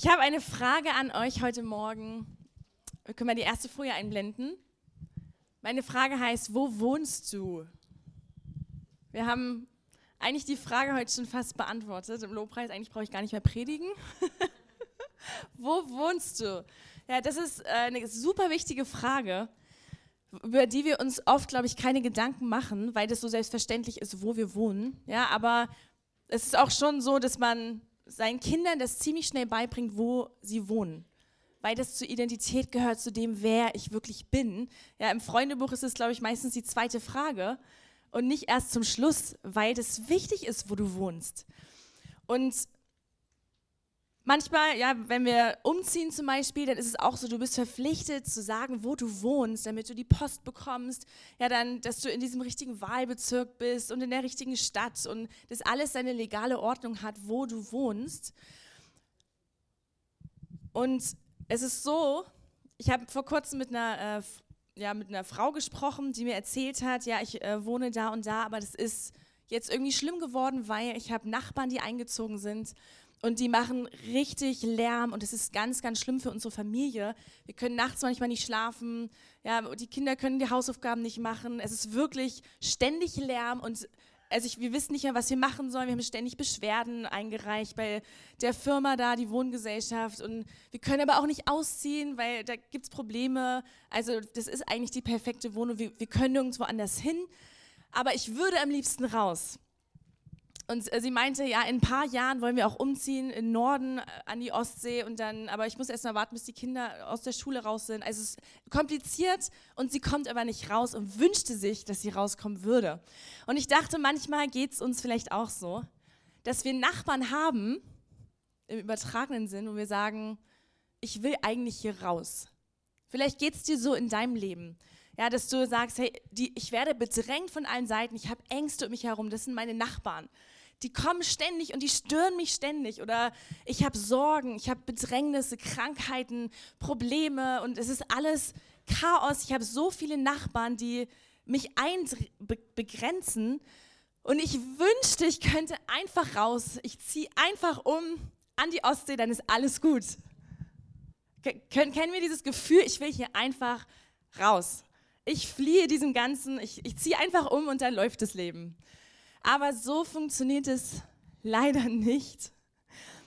Ich habe eine Frage an euch heute Morgen. Wir können mal die erste Folie einblenden. Meine Frage heißt, wo wohnst du? Wir haben eigentlich die Frage heute schon fast beantwortet im Lobpreis. Eigentlich brauche ich gar nicht mehr predigen. wo wohnst du? Ja, das ist äh, eine super wichtige Frage, über die wir uns oft, glaube ich, keine Gedanken machen, weil das so selbstverständlich ist, wo wir wohnen. Ja, aber es ist auch schon so, dass man seinen Kindern das ziemlich schnell beibringt, wo sie wohnen. Weil das zur Identität gehört, zu dem, wer ich wirklich bin. Ja, Im Freundebuch ist es, glaube ich, meistens die zweite Frage und nicht erst zum Schluss, weil das wichtig ist, wo du wohnst. Und manchmal, ja, wenn wir umziehen zum Beispiel, dann ist es auch so, du bist verpflichtet zu sagen, wo du wohnst, damit du die Post bekommst, ja, dann, dass du in diesem richtigen Wahlbezirk bist und in der richtigen Stadt und dass alles seine legale Ordnung hat, wo du wohnst. Und es ist so, ich habe vor kurzem mit einer äh, ja, mit einer Frau gesprochen, die mir erzählt hat, ja, ich äh, wohne da und da, aber das ist jetzt irgendwie schlimm geworden, weil ich habe Nachbarn, die eingezogen sind und die machen richtig Lärm und es ist ganz, ganz schlimm für unsere Familie. Wir können nachts manchmal nicht schlafen, ja, die Kinder können die Hausaufgaben nicht machen. Es ist wirklich ständig Lärm und also ich, wir wissen nicht mehr, was wir machen sollen. Wir haben ständig Beschwerden eingereicht bei der Firma da, die Wohngesellschaft. Und wir können aber auch nicht ausziehen, weil da gibt es Probleme. Also das ist eigentlich die perfekte Wohnung. Wir, wir können nirgendwo anders hin. Aber ich würde am liebsten raus. Und äh, sie meinte, ja, in ein paar Jahren wollen wir auch umziehen in Norden äh, an die Ostsee und dann, aber ich muss erst mal warten, bis die Kinder aus der Schule raus sind. Also es ist kompliziert und sie kommt aber nicht raus und wünschte sich, dass sie rauskommen würde. Und ich dachte, manchmal geht es uns vielleicht auch so, dass wir Nachbarn haben, im übertragenen Sinn, wo wir sagen, ich will eigentlich hier raus. Vielleicht geht es dir so in deinem Leben. Ja, dass du sagst, hey, die, ich werde bedrängt von allen Seiten, ich habe Ängste um mich herum, das sind meine Nachbarn die kommen ständig und die stören mich ständig. Oder ich habe Sorgen, ich habe Bedrängnisse, Krankheiten, Probleme und es ist alles Chaos. Ich habe so viele Nachbarn, die mich einbegrenzen. Und ich wünschte, ich könnte einfach raus. Ich ziehe einfach um an die Ostsee, dann ist alles gut. Kennen wir dieses Gefühl, ich will hier einfach raus. Ich fliehe diesem Ganzen, ich, ich ziehe einfach um und dann läuft das Leben. Aber so funktioniert es leider nicht.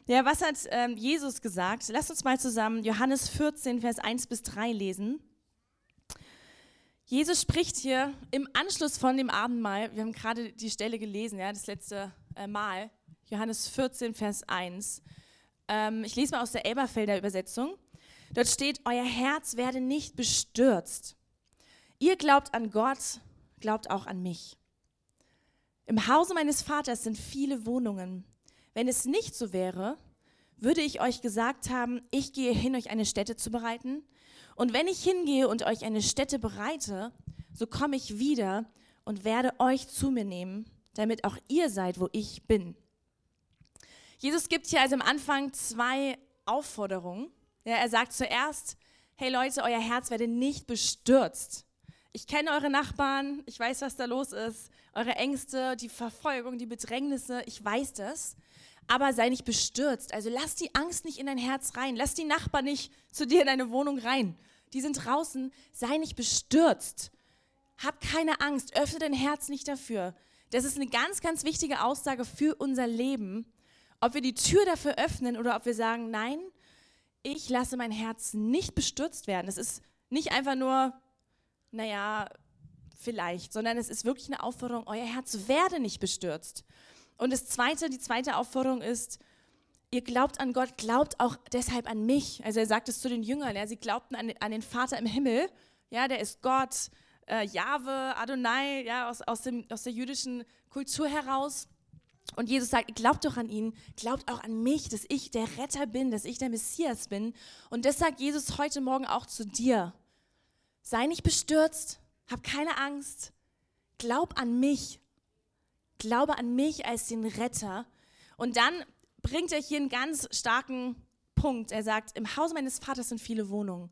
Ja, was hat ähm, Jesus gesagt? Lass uns mal zusammen Johannes 14, Vers 1 bis 3 lesen. Jesus spricht hier im Anschluss von dem Abendmahl, wir haben gerade die Stelle gelesen, ja, das letzte äh, Mal, Johannes 14, Vers 1. Ähm, ich lese mal aus der Elberfelder Übersetzung. Dort steht, euer Herz werde nicht bestürzt. Ihr glaubt an Gott, glaubt auch an mich. Im Hause meines Vaters sind viele Wohnungen. Wenn es nicht so wäre, würde ich euch gesagt haben, ich gehe hin, euch eine Stätte zu bereiten. Und wenn ich hingehe und euch eine Stätte bereite, so komme ich wieder und werde euch zu mir nehmen, damit auch ihr seid, wo ich bin. Jesus gibt hier also am Anfang zwei Aufforderungen. Ja, er sagt zuerst, hey Leute, euer Herz werde nicht bestürzt. Ich kenne eure Nachbarn, ich weiß, was da los ist eure Ängste, die Verfolgung, die Bedrängnisse, ich weiß das. Aber sei nicht bestürzt. Also lass die Angst nicht in dein Herz rein. Lass die Nachbarn nicht zu dir in deine Wohnung rein. Die sind draußen. Sei nicht bestürzt. Hab keine Angst. Öffne dein Herz nicht dafür. Das ist eine ganz, ganz wichtige Aussage für unser Leben. Ob wir die Tür dafür öffnen oder ob wir sagen, nein, ich lasse mein Herz nicht bestürzt werden. Es ist nicht einfach nur, naja, vielleicht, sondern es ist wirklich eine Aufforderung, euer Herz werde nicht bestürzt. Und das zweite, die zweite Aufforderung ist, ihr glaubt an Gott, glaubt auch deshalb an mich. Also er sagt es zu den Jüngern, ja, sie glaubten an, an den Vater im Himmel, ja, der ist Gott, äh, Jahwe, Adonai, ja, aus, aus, dem, aus der jüdischen Kultur heraus. Und Jesus sagt, glaubt doch an ihn, glaubt auch an mich, dass ich der Retter bin, dass ich der Messias bin. Und das sagt Jesus heute Morgen auch zu dir. Sei nicht bestürzt, hab keine Angst. Glaub an mich. Glaube an mich als den Retter. Und dann bringt er hier einen ganz starken Punkt. Er sagt, im Haus meines Vaters sind viele Wohnungen.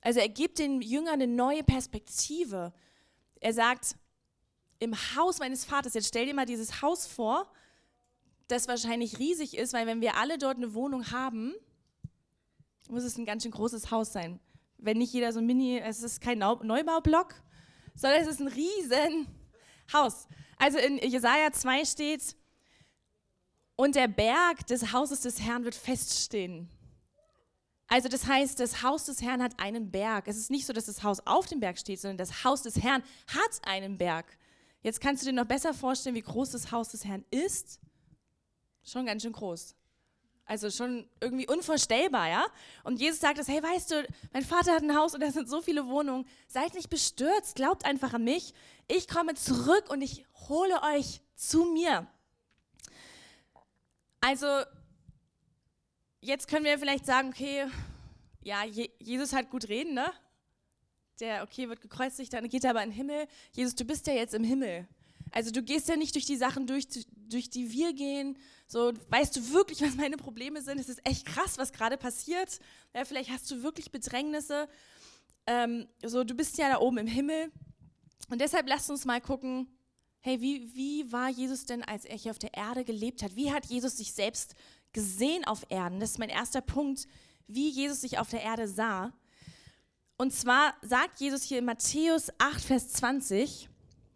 Also er gibt den Jüngern eine neue Perspektive. Er sagt, im Haus meines Vaters, jetzt stell dir mal dieses Haus vor, das wahrscheinlich riesig ist, weil wenn wir alle dort eine Wohnung haben, muss es ein ganz schön großes Haus sein. Wenn nicht jeder so ein Mini, es ist kein Neubaublock, sondern es ist ein riesen Haus. Also in Jesaja 2 steht, und der Berg des Hauses des Herrn wird feststehen. Also das heißt, das Haus des Herrn hat einen Berg. Es ist nicht so, dass das Haus auf dem Berg steht, sondern das Haus des Herrn hat einen Berg. Jetzt kannst du dir noch besser vorstellen, wie groß das Haus des Herrn ist. Schon ganz schön groß. Also schon irgendwie unvorstellbar, ja? Und Jesus sagt das, hey, weißt du, mein Vater hat ein Haus und da sind so viele Wohnungen. Seid nicht bestürzt, glaubt einfach an mich. Ich komme zurück und ich hole euch zu mir. Also, jetzt können wir vielleicht sagen, okay, ja, Jesus hat gut reden, ne? Der, okay, wird gekreuzigt, dann geht er aber in den Himmel. Jesus, du bist ja jetzt im Himmel. Also du gehst ja nicht durch die Sachen durch, durch die wir gehen. So, weißt du wirklich, was meine Probleme sind? Es ist echt krass, was gerade passiert. Ja, vielleicht hast du wirklich Bedrängnisse. Ähm, so, du bist ja da oben im Himmel. Und deshalb lasst uns mal gucken, hey, wie, wie war Jesus denn, als er hier auf der Erde gelebt hat? Wie hat Jesus sich selbst gesehen auf Erden? Das ist mein erster Punkt, wie Jesus sich auf der Erde sah. Und zwar sagt Jesus hier in Matthäus 8, Vers 20,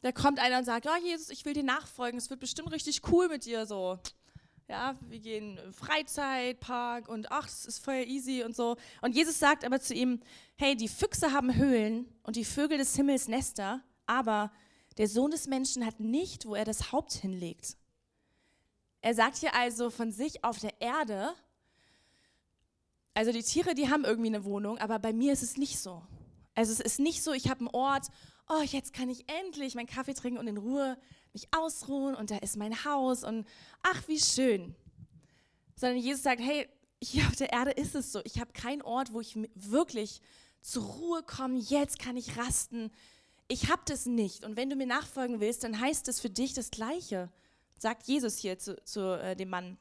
da kommt einer und sagt, oh Jesus, ich will dir nachfolgen, es wird bestimmt richtig cool mit dir so. Ja, wir gehen Freizeitpark und ach, es ist voll easy und so. Und Jesus sagt aber zu ihm, hey, die Füchse haben Höhlen und die Vögel des Himmels Nester, aber der Sohn des Menschen hat nicht, wo er das Haupt hinlegt. Er sagt hier also von sich auf der Erde, also die Tiere, die haben irgendwie eine Wohnung, aber bei mir ist es nicht so. Also es ist nicht so, ich habe einen Ort, oh, jetzt kann ich endlich meinen Kaffee trinken und in Ruhe mich ausruhen und da ist mein Haus und ach, wie schön. Sondern Jesus sagt, hey, hier auf der Erde ist es so. Ich habe keinen Ort, wo ich wirklich zur Ruhe komme. Jetzt kann ich rasten ich habe das nicht. Und wenn du mir nachfolgen willst, dann heißt das für dich das Gleiche, sagt Jesus hier zu, zu äh, dem Mann.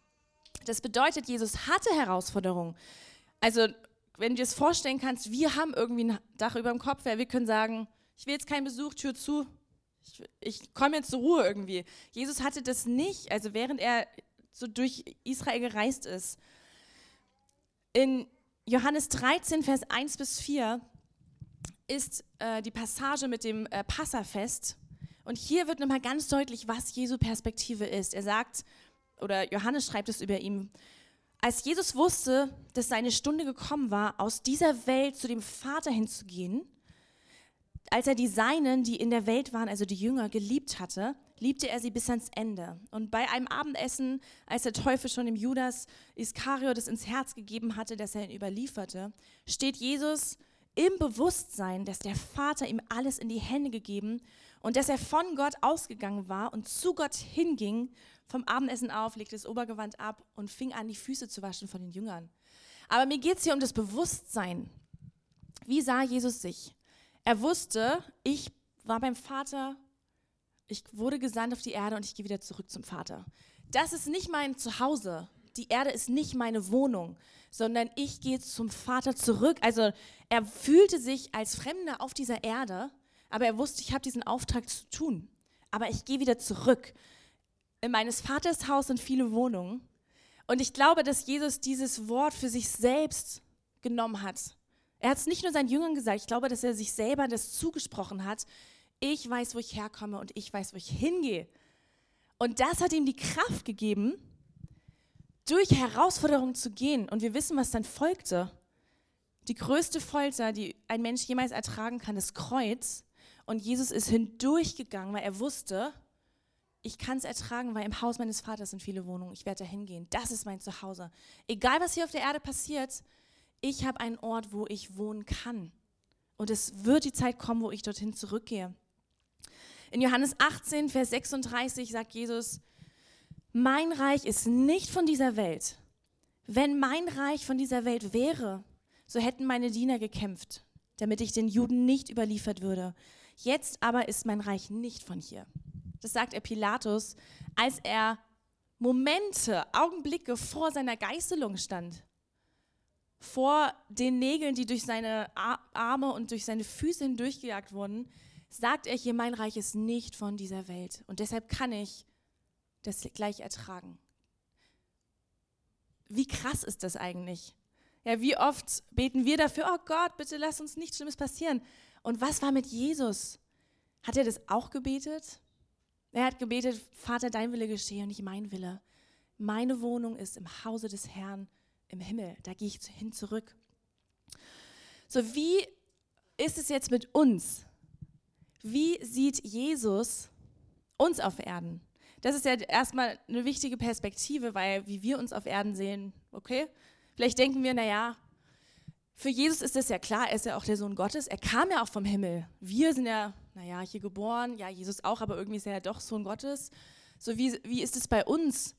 Das bedeutet, Jesus hatte Herausforderungen. Also, wenn du dir das vorstellen kannst, wir haben irgendwie ein Dach über dem Kopf, ja, wir können sagen, ich will jetzt keinen Besuch, Tür zu, ich, ich komme jetzt zur Ruhe irgendwie. Jesus hatte das nicht, also während er so durch Israel gereist ist. In Johannes 13, Vers 1 bis 4 ist äh, die Passage mit dem äh, Passafest. Und hier wird nochmal ganz deutlich, was Jesu Perspektive ist. Er sagt, oder Johannes schreibt es über ihn, als Jesus wusste, dass seine Stunde gekommen war, aus dieser Welt zu dem Vater hinzugehen, als er die Seinen, die in der Welt waren, also die Jünger, geliebt hatte, liebte er sie bis ans Ende. Und bei einem Abendessen, als der Teufel schon dem Judas Iskariot es ins Herz gegeben hatte, dass er ihn überlieferte, steht Jesus im Bewusstsein, dass der Vater ihm alles in die Hände gegeben und dass er von Gott ausgegangen war und zu Gott hinging, vom Abendessen auf, legte das Obergewand ab und fing an, die Füße zu waschen von den Jüngern. Aber mir geht es hier um das Bewusstsein. Wie sah Jesus sich? Er wusste, ich war beim Vater, ich wurde gesandt auf die Erde und ich gehe wieder zurück zum Vater. Das ist nicht mein Zuhause. Die Erde ist nicht meine Wohnung sondern ich gehe zum Vater zurück. Also er fühlte sich als Fremder auf dieser Erde, aber er wusste, ich habe diesen Auftrag zu tun. Aber ich gehe wieder zurück. In meines Vaters Haus sind viele Wohnungen. Und ich glaube, dass Jesus dieses Wort für sich selbst genommen hat. Er hat es nicht nur seinen Jüngern gesagt, ich glaube, dass er sich selber das zugesprochen hat. Ich weiß, wo ich herkomme und ich weiß, wo ich hingehe. Und das hat ihm die Kraft gegeben, durch Herausforderungen zu gehen. Und wir wissen, was dann folgte. Die größte Folter, die ein Mensch jemals ertragen kann, ist Kreuz. Und Jesus ist hindurchgegangen, weil er wusste, ich kann es ertragen, weil im Haus meines Vaters sind viele Wohnungen. Ich werde da hingehen. Das ist mein Zuhause. Egal, was hier auf der Erde passiert, ich habe einen Ort, wo ich wohnen kann. Und es wird die Zeit kommen, wo ich dorthin zurückgehe. In Johannes 18, Vers 36 sagt Jesus, mein Reich ist nicht von dieser Welt. Wenn mein Reich von dieser Welt wäre, so hätten meine Diener gekämpft, damit ich den Juden nicht überliefert würde. Jetzt aber ist mein Reich nicht von hier. Das sagt er Pilatus, als er Momente, Augenblicke vor seiner Geißelung stand. Vor den Nägeln, die durch seine Arme und durch seine Füße hindurchgejagt wurden, sagt er hier, mein Reich ist nicht von dieser Welt. Und deshalb kann ich das gleich ertragen. Wie krass ist das eigentlich? Ja, wie oft beten wir dafür, oh Gott, bitte lass uns nichts Schlimmes passieren. Und was war mit Jesus? Hat er das auch gebetet? Er hat gebetet, Vater, dein Wille geschehe und nicht mein Wille. Meine Wohnung ist im Hause des Herrn im Himmel. Da gehe ich hin zurück. So, wie ist es jetzt mit uns? Wie sieht Jesus uns auf Erden? Das ist ja erstmal eine wichtige Perspektive, weil wie wir uns auf Erden sehen, okay? Vielleicht denken wir, naja, für Jesus ist das ja klar, er ist ja auch der Sohn Gottes, er kam ja auch vom Himmel. Wir sind ja, naja, hier geboren, ja, Jesus auch, aber irgendwie ist er ja doch Sohn Gottes. So, wie, wie ist es bei uns?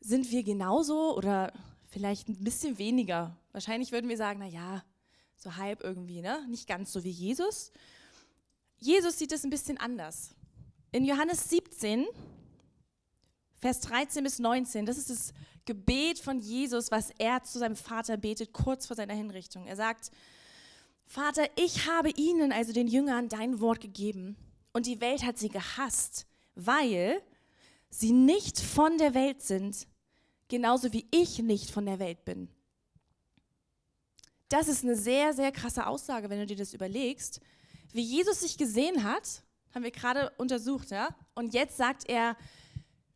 Sind wir genauso oder vielleicht ein bisschen weniger? Wahrscheinlich würden wir sagen, naja, so halb irgendwie, ne? Nicht ganz so wie Jesus. Jesus sieht es ein bisschen anders. In Johannes 17, Vers 13 bis 19, das ist das Gebet von Jesus, was er zu seinem Vater betet, kurz vor seiner Hinrichtung. Er sagt, Vater, ich habe ihnen, also den Jüngern, dein Wort gegeben und die Welt hat sie gehasst, weil sie nicht von der Welt sind, genauso wie ich nicht von der Welt bin. Das ist eine sehr, sehr krasse Aussage, wenn du dir das überlegst. Wie Jesus sich gesehen hat, haben wir gerade untersucht, ja? Und jetzt sagt er,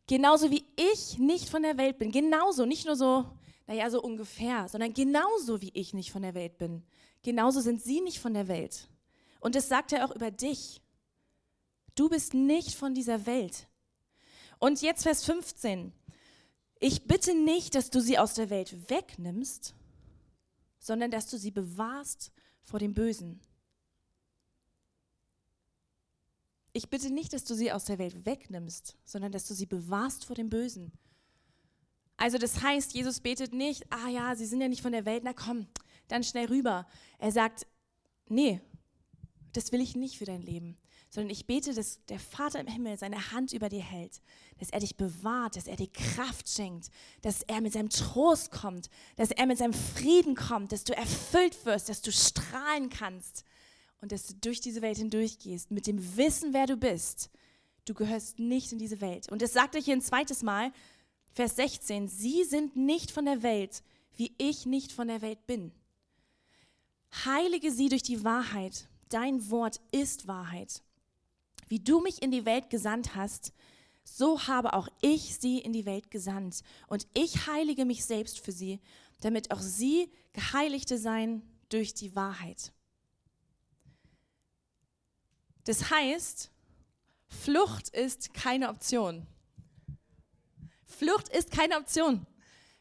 Genauso wie ich nicht von der Welt bin. Genauso, nicht nur so, naja, so ungefähr, sondern genauso wie ich nicht von der Welt bin. Genauso sind sie nicht von der Welt. Und das sagt er auch über dich. Du bist nicht von dieser Welt. Und jetzt Vers 15. Ich bitte nicht, dass du sie aus der Welt wegnimmst, sondern dass du sie bewahrst vor dem Bösen. ich bitte nicht, dass du sie aus der Welt wegnimmst, sondern dass du sie bewahrst vor dem Bösen. Also das heißt, Jesus betet nicht, ah ja, sie sind ja nicht von der Welt, na komm, dann schnell rüber. Er sagt, nee, das will ich nicht für dein Leben, sondern ich bete, dass der Vater im Himmel seine Hand über dir hält, dass er dich bewahrt, dass er dir Kraft schenkt, dass er mit seinem Trost kommt, dass er mit seinem Frieden kommt, dass du erfüllt wirst, dass du strahlen kannst und dass du durch diese Welt hindurchgehst mit dem Wissen, wer du bist. Du gehörst nicht in diese Welt. Und das sagt er hier ein zweites Mal, Vers 16, sie sind nicht von der Welt, wie ich nicht von der Welt bin. Heilige sie durch die Wahrheit. Dein Wort ist Wahrheit. Wie du mich in die Welt gesandt hast, so habe auch ich sie in die Welt gesandt. Und ich heilige mich selbst für sie, damit auch sie Geheiligte seien durch die Wahrheit. Das heißt, Flucht ist keine Option. Flucht ist keine Option.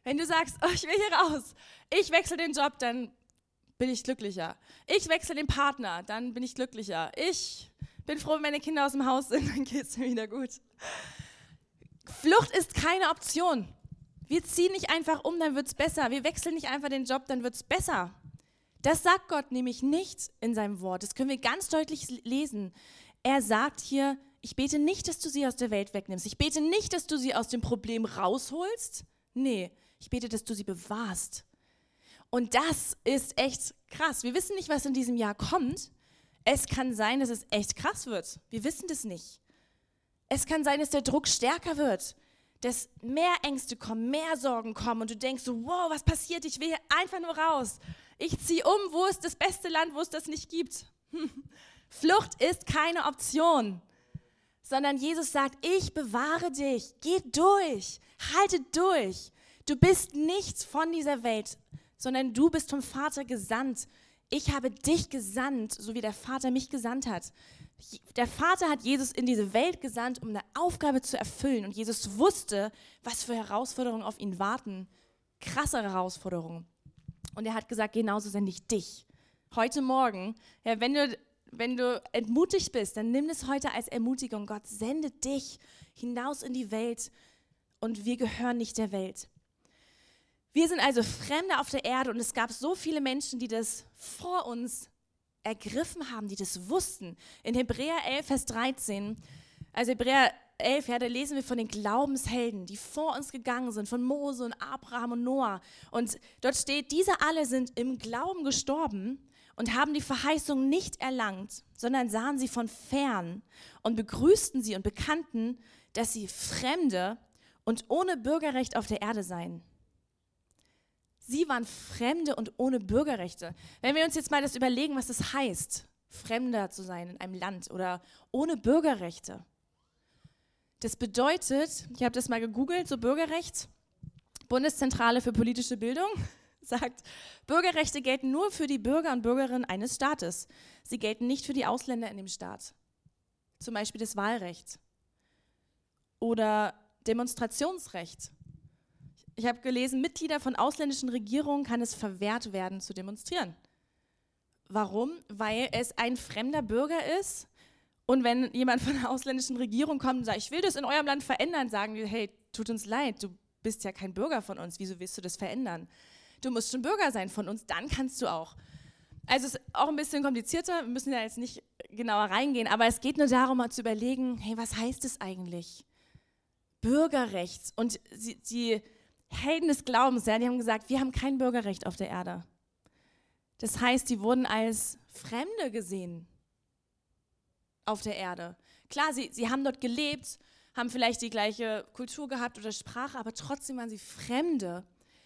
Wenn du sagst, oh, ich will hier raus, ich wechsle den Job, dann bin ich glücklicher. Ich wechsle den Partner, dann bin ich glücklicher. Ich bin froh, wenn meine Kinder aus dem Haus sind, dann geht es mir wieder gut. Flucht ist keine Option. Wir ziehen nicht einfach um, dann wird es besser. Wir wechseln nicht einfach den Job, dann wird es besser. Das sagt Gott nämlich nicht in seinem Wort. Das können wir ganz deutlich lesen. Er sagt hier, ich bete nicht, dass du sie aus der Welt wegnimmst. Ich bete nicht, dass du sie aus dem Problem rausholst. Nee, ich bete, dass du sie bewahrst. Und das ist echt krass. Wir wissen nicht, was in diesem Jahr kommt. Es kann sein, dass es echt krass wird. Wir wissen das nicht. Es kann sein, dass der Druck stärker wird, dass mehr Ängste kommen, mehr Sorgen kommen und du denkst so, wow, was passiert? Ich will hier einfach nur raus. Ich ziehe um, wo ist das beste Land, wo es das nicht gibt? Flucht ist keine Option, sondern Jesus sagt, ich bewahre dich, geh durch, halte durch. Du bist nicht von dieser Welt, sondern du bist vom Vater gesandt. Ich habe dich gesandt, so wie der Vater mich gesandt hat. Der Vater hat Jesus in diese Welt gesandt, um eine Aufgabe zu erfüllen. Und Jesus wusste, was für Herausforderungen auf ihn warten. Krasse Herausforderungen. Und er hat gesagt, genauso sende ich dich. Heute Morgen, ja, wenn, du, wenn du entmutigt bist, dann nimm es heute als Ermutigung. Gott sendet dich hinaus in die Welt und wir gehören nicht der Welt. Wir sind also Fremde auf der Erde und es gab so viele Menschen, die das vor uns ergriffen haben, die das wussten. In Hebräer 11, Vers 13, also Hebräer 11, ja, da lesen wir von den Glaubenshelden, die vor uns gegangen sind, von Mose und Abraham und Noah. Und dort steht, diese alle sind im Glauben gestorben und haben die Verheißung nicht erlangt, sondern sahen sie von fern und begrüßten sie und bekannten, dass sie Fremde und ohne Bürgerrecht auf der Erde seien. Sie waren Fremde und ohne Bürgerrechte. Wenn wir uns jetzt mal das überlegen, was das heißt, Fremder zu sein in einem Land oder ohne Bürgerrechte. Das bedeutet, ich habe das mal gegoogelt, so Bürgerrecht, Bundeszentrale für politische Bildung sagt, Bürgerrechte gelten nur für die Bürger und Bürgerinnen eines Staates. Sie gelten nicht für die Ausländer in dem Staat. Zum Beispiel das Wahlrecht oder Demonstrationsrecht. Ich habe gelesen, Mitglieder von ausländischen Regierungen kann es verwehrt werden zu demonstrieren. Warum? Weil es ein fremder Bürger ist. Und wenn jemand von der ausländischen Regierung kommt und sagt, ich will das in eurem Land verändern, sagen wir, hey, tut uns leid, du bist ja kein Bürger von uns, wieso willst du das verändern? Du musst schon Bürger sein von uns, dann kannst du auch. Also es ist auch ein bisschen komplizierter, wir müssen da jetzt nicht genauer reingehen, aber es geht nur darum, mal zu überlegen, hey, was heißt es eigentlich? Bürgerrecht. Und sie, die Helden des Glaubens, ja, die haben gesagt, wir haben kein Bürgerrecht auf der Erde. Das heißt, die wurden als Fremde gesehen auf der Erde. Klar, sie, sie haben dort gelebt, haben vielleicht die gleiche Kultur gehabt oder Sprache, aber trotzdem waren sie Fremde,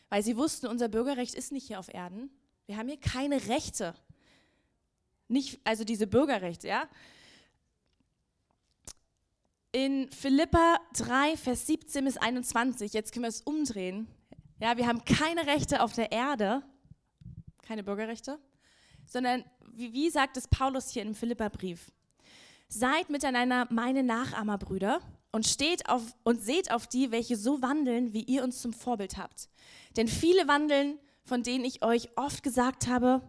weil sie wussten, unser Bürgerrecht ist nicht hier auf Erden. Wir haben hier keine Rechte. Nicht, also diese Bürgerrechte, ja. In Philippa 3, Vers 17 bis 21, jetzt können wir es umdrehen. Ja, wir haben keine Rechte auf der Erde, keine Bürgerrechte, sondern wie, wie sagt es Paulus hier im Philippa-Brief? Seid miteinander meine Nachahmerbrüder und steht auf und seht auf die, welche so wandeln, wie ihr uns zum Vorbild habt. Denn viele wandeln, von denen ich euch oft gesagt habe,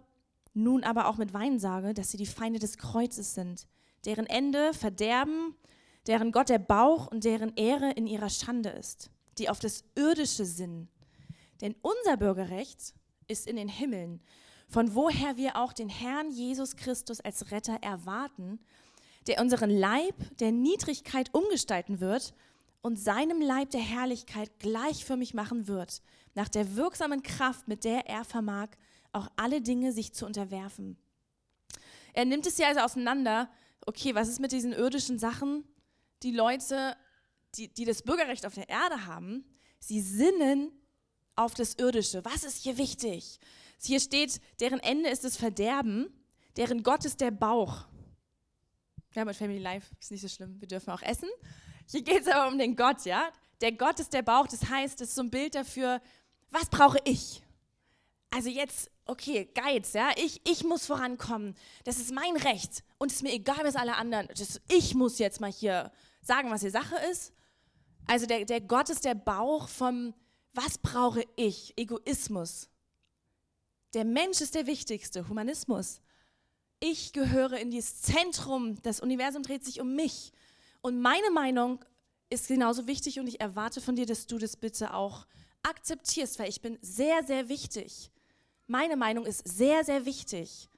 nun aber auch mit Wein sage, dass sie die Feinde des Kreuzes sind, deren Ende Verderben, deren Gott der Bauch und deren Ehre in ihrer Schande ist, die auf das Irdische sinnen. Denn unser Bürgerrecht ist in den Himmeln, von woher wir auch den Herrn Jesus Christus als Retter erwarten, der unseren Leib der Niedrigkeit umgestalten wird und seinem Leib der Herrlichkeit gleichförmig machen wird, nach der wirksamen Kraft, mit der er vermag, auch alle Dinge sich zu unterwerfen. Er nimmt es ja also auseinander, okay, was ist mit diesen irdischen Sachen? Die Leute, die, die das Bürgerrecht auf der Erde haben, sie sinnen auf das Irdische. Was ist hier wichtig? Hier steht, deren Ende ist das Verderben, deren Gott ist der Bauch. Ja, mit Family Life ist nicht so schlimm, wir dürfen auch essen. Hier geht es aber um den Gott, ja? Der Gott ist der Bauch, das heißt, das ist so ein Bild dafür, was brauche ich? Also jetzt, okay, Geiz, ja, ich, ich muss vorankommen. Das ist mein Recht und es ist mir egal, was alle anderen. Das, ich muss jetzt mal hier sagen, was die Sache ist. Also der, der Gott ist der Bauch vom, was brauche ich? Egoismus. Der Mensch ist der Wichtigste, Humanismus. Ich gehöre in dieses Zentrum, das Universum dreht sich um mich. Und meine Meinung ist genauso wichtig und ich erwarte von dir, dass du das bitte auch akzeptierst, weil ich bin sehr, sehr wichtig. Meine Meinung ist sehr, sehr wichtig.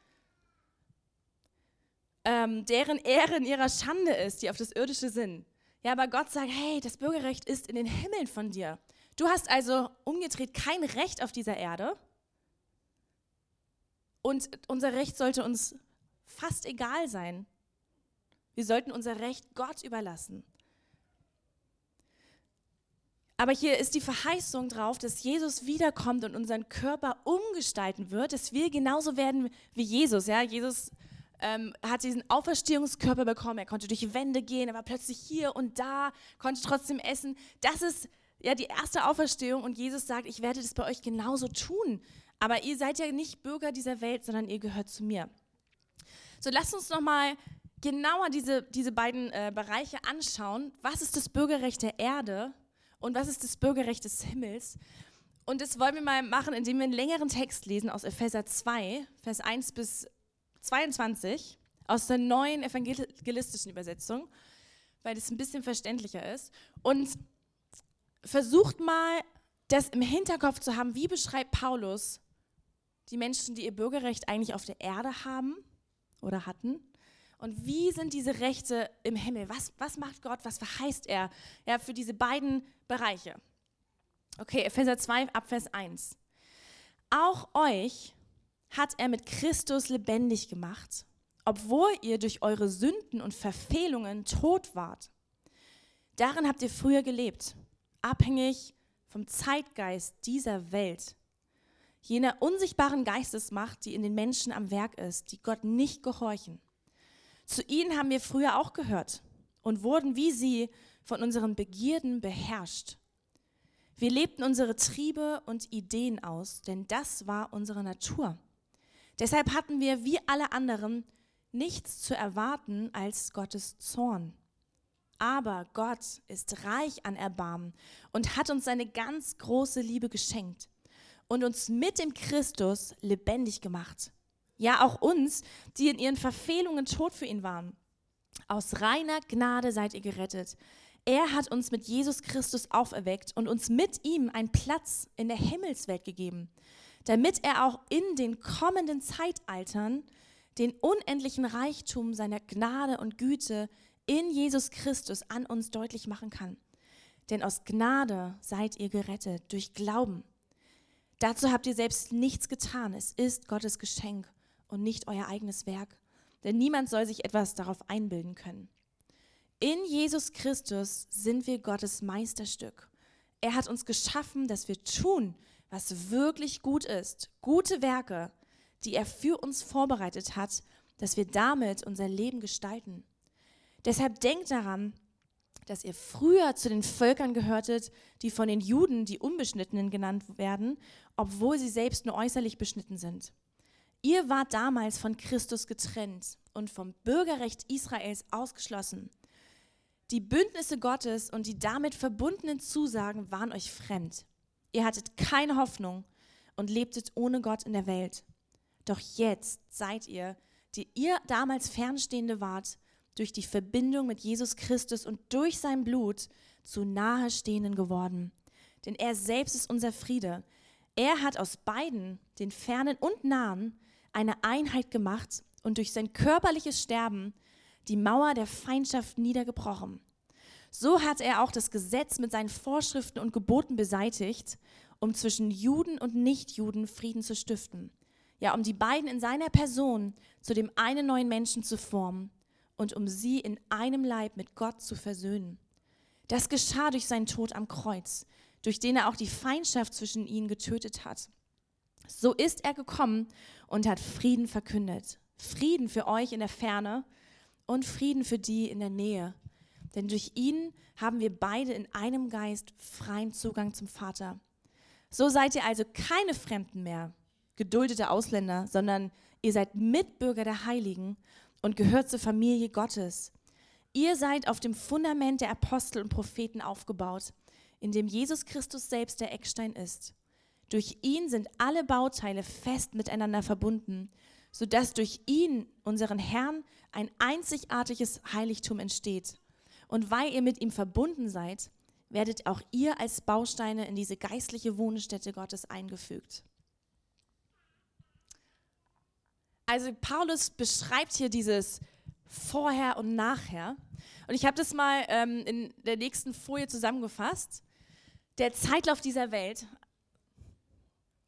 Ähm, deren Ehre in ihrer Schande ist, die auf das Irdische sind. Ja, aber Gott sagt, hey, das Bürgerrecht ist in den Himmeln von dir. Du hast also umgedreht kein Recht auf dieser Erde. Und unser Recht sollte uns fast egal sein. Wir sollten unser Recht Gott überlassen. Aber hier ist die Verheißung drauf, dass Jesus wiederkommt und unseren Körper umgestalten wird, dass wir genauso werden wie Jesus. Ja, Jesus ähm, hat diesen Auferstehungskörper bekommen. Er konnte durch Wände gehen, er war plötzlich hier und da, konnte trotzdem essen. Das ist ja die erste Auferstehung und Jesus sagt, ich werde das bei euch genauso tun. Aber ihr seid ja nicht Bürger dieser Welt, sondern ihr gehört zu mir. So, lasst uns nochmal genauer diese, diese beiden äh, Bereiche anschauen. Was ist das Bürgerrecht der Erde und was ist das Bürgerrecht des Himmels? Und das wollen wir mal machen, indem wir einen längeren Text lesen aus Epheser 2, Vers 1 bis 22, aus der neuen evangelistischen Übersetzung, weil das ein bisschen verständlicher ist. Und versucht mal, das im Hinterkopf zu haben, wie beschreibt Paulus die Menschen, die ihr Bürgerrecht eigentlich auf der Erde haben oder hatten und wie sind diese Rechte im Himmel? Was, was macht Gott? Was verheißt er ja, für diese beiden Bereiche? Okay, Epheser 2, Abvers 1. Auch euch hat er mit Christus lebendig gemacht, obwohl ihr durch eure Sünden und Verfehlungen tot wart. Darin habt ihr früher gelebt, abhängig vom Zeitgeist dieser Welt. jener unsichtbaren Geistesmacht, die in den Menschen am Werk ist, die Gott nicht gehorchen. Zu ihnen haben wir früher auch gehört und wurden wie sie von unseren Begierden beherrscht. Wir lebten unsere Triebe und Ideen aus, denn das war unsere Natur. Deshalb hatten wir wie alle anderen nichts zu erwarten als Gottes Zorn. Aber Gott ist reich an Erbarmen und hat uns seine ganz große Liebe geschenkt und uns mit dem Christus lebendig gemacht. Ja, auch uns, die in ihren Verfehlungen tot für ihn waren. Aus reiner Gnade seid ihr gerettet. Er hat uns mit Jesus Christus auferweckt und uns mit ihm einen Platz in der Himmelswelt gegeben, damit er auch in den kommenden Zeitaltern den unendlichen Reichtum seiner Gnade und Güte in Jesus Christus an uns deutlich machen kann. Denn aus Gnade seid ihr gerettet durch Glauben. Dazu habt ihr selbst nichts getan. Es ist Gottes Geschenk und nicht euer eigenes Werk. Denn niemand soll sich etwas darauf einbilden können. In Jesus Christus sind wir Gottes Meisterstück. Er hat uns geschaffen, dass wir tun, was wirklich gut ist. Gute Werke, die er für uns vorbereitet hat, dass wir damit unser Leben gestalten. Deshalb denkt daran, dass ihr früher zu den Völkern gehörtet, die von den Juden die Unbeschnittenen genannt werden, obwohl sie selbst nur äußerlich beschnitten sind. Ihr wart damals von Christus getrennt und vom Bürgerrecht Israels ausgeschlossen. Die Bündnisse Gottes und die damit verbundenen Zusagen waren euch fremd. Ihr hattet keine Hoffnung und lebtet ohne Gott in der Welt. Doch jetzt seid ihr, die ihr damals Fernstehende wart, durch die Verbindung mit Jesus Christus und durch sein Blut zu Nahestehenden geworden. Denn er selbst ist unser Friede. Er hat aus beiden, den Fernen und Nahen, eine Einheit gemacht und durch sein körperliches Sterben die Mauer der Feindschaft niedergebrochen. So hat er auch das Gesetz mit seinen Vorschriften und Geboten beseitigt, um zwischen Juden und Nichtjuden Frieden zu stiften. Ja, um die beiden in seiner Person zu dem einen neuen Menschen zu formen und um sie in einem Leib mit Gott zu versöhnen. Das geschah durch seinen Tod am Kreuz, durch den er auch die Feindschaft zwischen ihnen getötet hat. So ist er gekommen und hat Frieden verkündet. Frieden für euch in der Ferne und Frieden für die in der Nähe. Denn durch ihn haben wir beide in einem Geist freien Zugang zum Vater. So seid ihr also keine Fremden mehr, geduldete Ausländer, sondern ihr seid Mitbürger der Heiligen und gehört zur Familie Gottes. Ihr seid auf dem Fundament der Apostel und Propheten aufgebaut, in dem Jesus Christus selbst der Eckstein ist. Durch ihn sind alle Bauteile fest miteinander verbunden, sodass durch ihn, unseren Herrn, ein einzigartiges Heiligtum entsteht. Und weil ihr mit ihm verbunden seid, werdet auch ihr als Bausteine in diese geistliche Wohnstätte Gottes eingefügt. Also Paulus beschreibt hier dieses Vorher und Nachher. Und ich habe das mal ähm, in der nächsten Folie zusammengefasst. Der Zeitlauf dieser Welt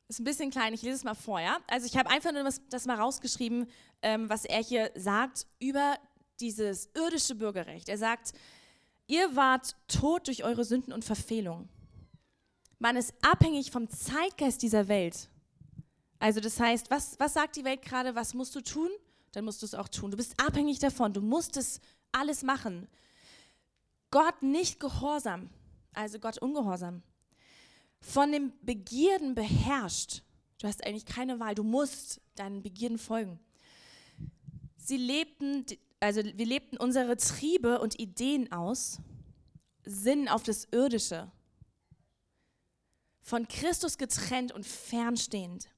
ist ein bisschen klein, ich lese es mal vor. Ja? Also ich habe einfach nur das, das mal rausgeschrieben, ähm, was er hier sagt über dieses irdische Bürgerrecht. Er sagt, ihr wart tot durch eure Sünden und Verfehlungen. Man ist abhängig vom Zeitgeist dieser Welt. Also das heißt, was, was sagt die Welt gerade, was musst du tun? Dann musst du es auch tun. Du bist abhängig davon, du musst es alles machen. Gott nicht gehorsam, also Gott ungehorsam. Von den Begierden beherrscht. Du hast eigentlich keine Wahl, du musst deinen Begierden folgen. Sie lebten, also wir lebten unsere Triebe und Ideen aus, Sinn auf das Irdische. Von Christus getrennt und fernstehend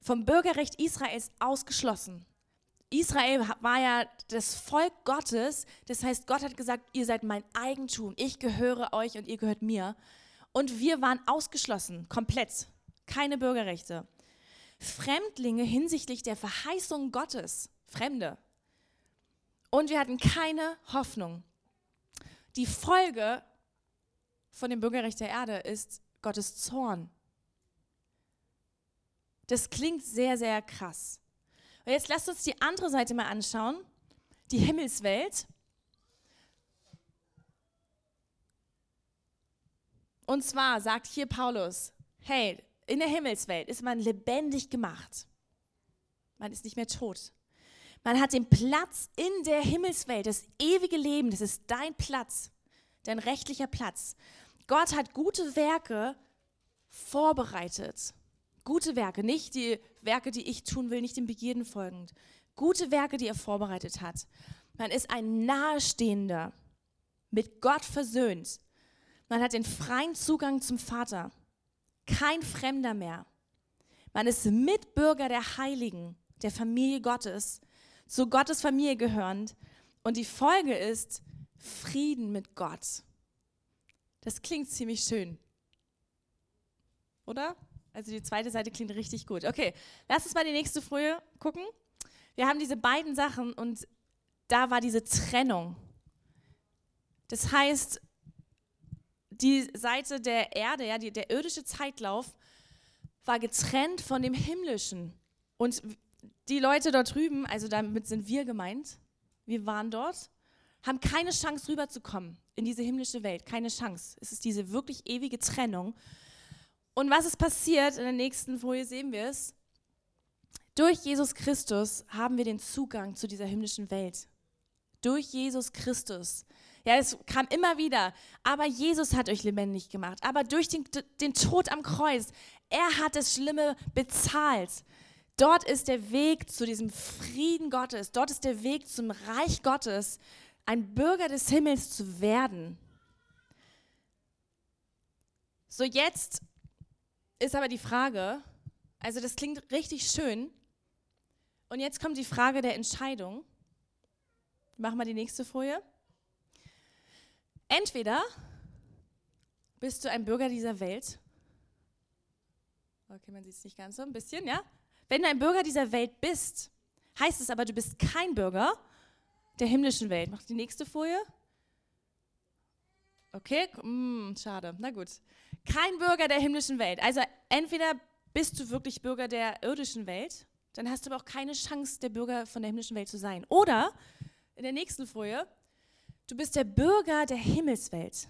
vom Bürgerrecht Israels ausgeschlossen. Israel war ja das Volk Gottes, das heißt, Gott hat gesagt, ihr seid mein Eigentum, ich gehöre euch und ihr gehört mir. Und wir waren ausgeschlossen, komplett, keine Bürgerrechte. Fremdlinge hinsichtlich der Verheißung Gottes, Fremde. Und wir hatten keine Hoffnung. Die Folge von dem Bürgerrecht der Erde ist Gottes Zorn. Das klingt sehr, sehr krass. Und jetzt lasst uns die andere Seite mal anschauen, die Himmelswelt. Und zwar sagt hier Paulus, hey, in der Himmelswelt ist man lebendig gemacht. Man ist nicht mehr tot. Man hat den Platz in der Himmelswelt, das ewige Leben, das ist dein Platz, dein rechtlicher Platz. Gott hat gute Werke vorbereitet. Gute Werke, nicht die Werke, die ich tun will, nicht den Begierden folgend. Gute Werke, die er vorbereitet hat. Man ist ein Nahestehender, mit Gott versöhnt. Man hat den freien Zugang zum Vater. Kein Fremder mehr. Man ist Mitbürger der Heiligen, der Familie Gottes, zu Gottes Familie gehörend. Und die Folge ist Frieden mit Gott. Das klingt ziemlich schön. Oder? Also die zweite Seite klingt richtig gut. Okay, lass uns mal die nächste Folie gucken. Wir haben diese beiden Sachen und da war diese Trennung. Das heißt, die Seite der Erde, ja, die, der irdische Zeitlauf, war getrennt von dem himmlischen. Und die Leute dort drüben, also damit sind wir gemeint, wir waren dort, haben keine Chance rüberzukommen in diese himmlische Welt. Keine Chance. Es ist diese wirklich ewige Trennung. Und was ist passiert? In der nächsten Folie sehen wir es. Durch Jesus Christus haben wir den Zugang zu dieser himmlischen Welt. Durch Jesus Christus. Ja, es kam immer wieder. Aber Jesus hat euch lebendig gemacht. Aber durch den, den Tod am Kreuz, er hat das Schlimme bezahlt. Dort ist der Weg zu diesem Frieden Gottes. Dort ist der Weg zum Reich Gottes, ein Bürger des Himmels zu werden. So, jetzt ist aber die Frage, also das klingt richtig schön. Und jetzt kommt die Frage der Entscheidung. Machen wir die nächste Folie. Entweder bist du ein Bürger dieser Welt. Okay, man sieht es nicht ganz so, ein bisschen, ja? Wenn du ein Bürger dieser Welt bist, heißt es aber, du bist kein Bürger der himmlischen Welt. Mach die nächste Folie. Okay, mm, schade. Na gut. Kein Bürger der himmlischen Welt. Also entweder bist du wirklich Bürger der irdischen Welt, dann hast du aber auch keine Chance, der Bürger von der himmlischen Welt zu sein. Oder in der nächsten Folie, du bist der Bürger der Himmelswelt.